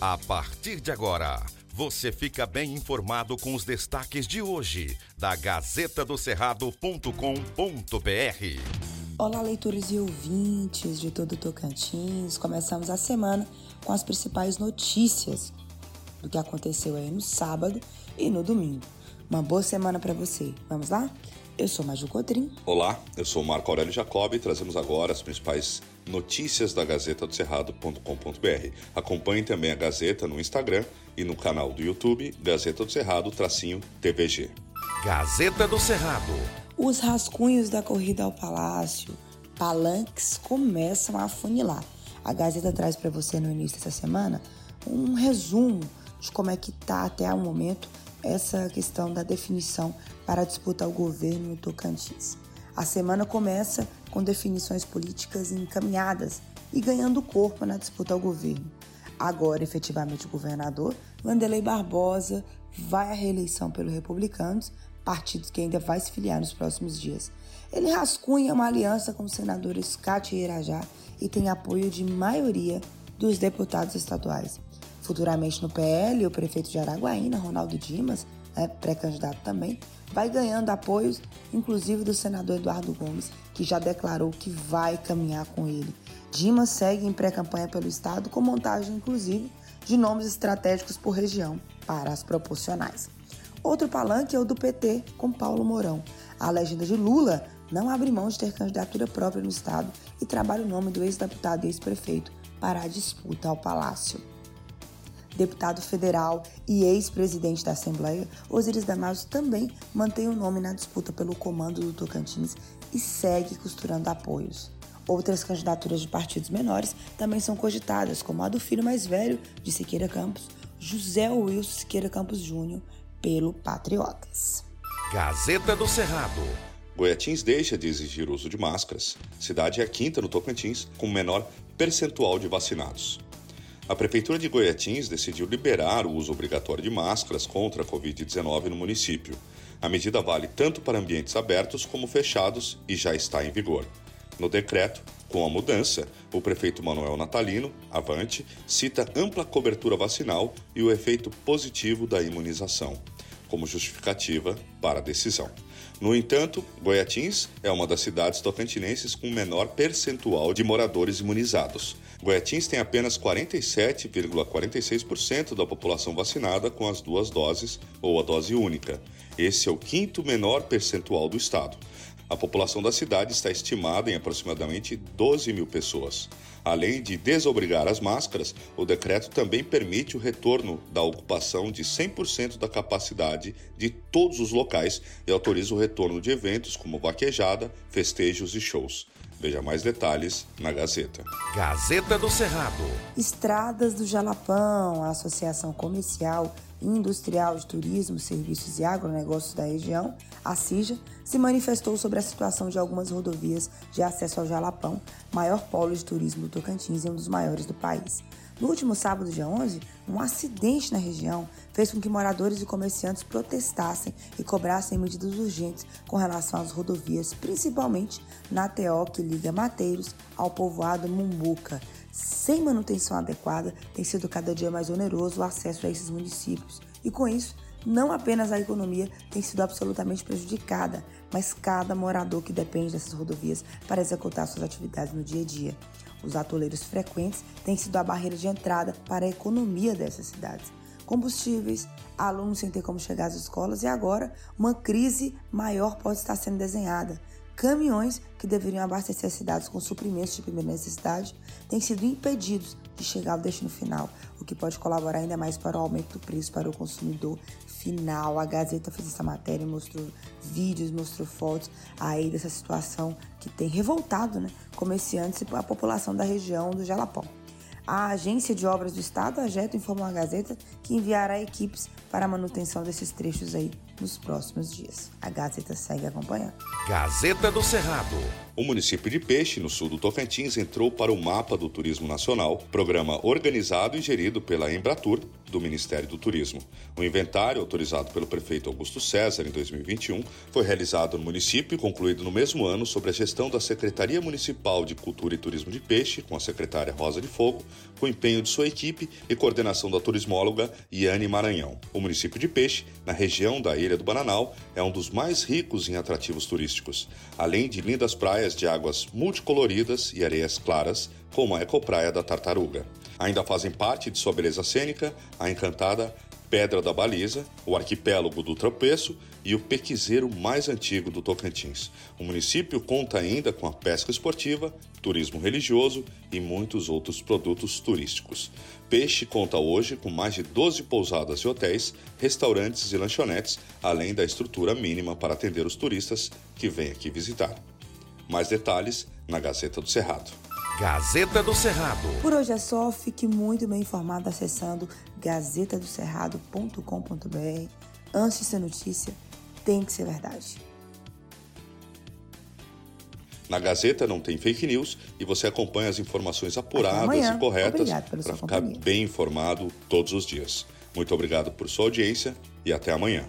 A partir de agora, você fica bem informado com os destaques de hoje da Gazeta do Cerrado.com.br. Olá, leitores e ouvintes de todo Tocantins. Começamos a semana com as principais notícias do que aconteceu aí no sábado e no domingo. Uma boa semana para você. Vamos lá? Eu sou Maju Cotrim. Olá, eu sou Marco Aurélio Jacob e trazemos agora as principais notícias da Gazeta do Cerrado.com.br. Acompanhe também a Gazeta no Instagram e no canal do YouTube Gazeta do Cerrado tracinho TVG. Gazeta do Cerrado. Os rascunhos da corrida ao palácio, palanques começam a afunilar. A Gazeta traz para você no início dessa semana um resumo de como é que tá até o momento essa questão da definição para a disputa ao governo no Tocantins. A semana começa com definições políticas encaminhadas e ganhando corpo na disputa ao governo. Agora, efetivamente, o governador Vanderlei Barbosa vai à reeleição pelos republicanos, partidos que ainda vai se filiar nos próximos dias. Ele rascunha uma aliança com os senadores Cátia Irajá e tem apoio de maioria dos deputados estaduais. Futuramente no PL, o prefeito de Araguaína, Ronaldo Dimas, né, pré-candidato também, vai ganhando apoios, inclusive do senador Eduardo Gomes, que já declarou que vai caminhar com ele. Dimas segue em pré-campanha pelo Estado, com montagem, inclusive, de nomes estratégicos por região para as proporcionais. Outro palanque é o do PT, com Paulo Mourão. A legenda de Lula não abre mão de ter candidatura própria no Estado e trabalha o nome do ex-deputado e ex-prefeito para a disputa ao Palácio deputado federal e ex-presidente da Assembleia, Osiris Damaso também mantém o nome na disputa pelo comando do Tocantins e segue costurando apoios. Outras candidaturas de partidos menores também são cogitadas, como a do filho mais velho de Siqueira Campos, José Wilson Siqueira Campos Júnior, pelo Patriotas. Gazeta do Cerrado. Goiatins deixa de exigir uso de máscaras. Cidade é a quinta no Tocantins, com menor percentual de vacinados. A Prefeitura de Goiatins decidiu liberar o uso obrigatório de máscaras contra a Covid-19 no município. A medida vale tanto para ambientes abertos como fechados e já está em vigor. No decreto, com a mudança, o prefeito Manuel Natalino, avante, cita ampla cobertura vacinal e o efeito positivo da imunização, como justificativa para a decisão. No entanto, Goiatins é uma das cidades tocantinenses com menor percentual de moradores imunizados. Goiatins tem apenas 47,46% da população vacinada com as duas doses ou a dose única. Esse é o quinto menor percentual do estado. A população da cidade está estimada em aproximadamente 12 mil pessoas. Além de desobrigar as máscaras, o decreto também permite o retorno da ocupação de 100% da capacidade de todos os locais e autoriza o retorno de eventos como vaquejada, festejos e shows. Veja mais detalhes na Gazeta. Gazeta do Cerrado. Estradas do Jalapão, a Associação Comercial e Industrial de Turismo, Serviços e Agronegócios da região, a CIJA, se manifestou sobre a situação de algumas rodovias de acesso ao Jalapão, maior polo de turismo do Tocantins e um dos maiores do país. No último sábado, dia 11, um acidente na região fez com que moradores e comerciantes protestassem e cobrassem medidas urgentes com relação às rodovias, principalmente na TO que liga Mateiros ao povoado Mumbuca. Sem manutenção adequada, tem sido cada dia mais oneroso o acesso a esses municípios. E com isso, não apenas a economia tem sido absolutamente prejudicada, mas cada morador que depende dessas rodovias para executar suas atividades no dia a dia. Os atoleiros frequentes têm sido a barreira de entrada para a economia dessas cidades. Combustíveis, alunos sem ter como chegar às escolas e agora uma crise maior pode estar sendo desenhada. Caminhões que deveriam abastecer as cidades com suprimentos de primeira necessidade têm sido impedidos de chegar ao destino final, o que pode colaborar ainda mais para o aumento do preço para o consumidor final. A Gazeta fez essa matéria, mostrou vídeos, mostrou fotos aí dessa situação que tem revoltado né, comerciantes e a população da região do Jalapão. A Agência de Obras do Estado, a AGETO, informou à Gazeta que enviará equipes para a manutenção desses trechos aí nos próximos dias. A Gazeta segue acompanhando. Gazeta do Cerrado. O município de Peixe, no sul do Tocantins, entrou para o mapa do Turismo Nacional, programa organizado e gerido pela Embratur, do Ministério do Turismo. O inventário, autorizado pelo prefeito Augusto César em 2021, foi realizado no município e concluído no mesmo ano sob a gestão da Secretaria Municipal de Cultura e Turismo de Peixe, com a secretária Rosa de Fogo, com empenho de sua equipe e coordenação da turismóloga Iane Maranhão. Município de Peixe, na região da Ilha do Bananal, é um dos mais ricos em atrativos turísticos, além de lindas praias de águas multicoloridas e areias claras, como a Ecopraia da Tartaruga. Ainda fazem parte de sua beleza cênica a encantada Pedra da Baliza, o arquipélago do Tropeço e o pequizeiro mais antigo do Tocantins. O município conta ainda com a pesca esportiva, turismo religioso e muitos outros produtos turísticos. Peixe conta hoje com mais de 12 pousadas e hotéis, restaurantes e lanchonetes, além da estrutura mínima para atender os turistas que vêm aqui visitar. Mais detalhes na Gazeta do Cerrado. Gazeta do Cerrado. Por hoje é só, fique muito bem informado acessando gazetadocerrado.com.br. Antes de ser notícia, tem que ser verdade. Na Gazeta não tem fake news e você acompanha as informações apuradas e corretas para ficar companhia. bem informado todos os dias. Muito obrigado por sua audiência e até amanhã.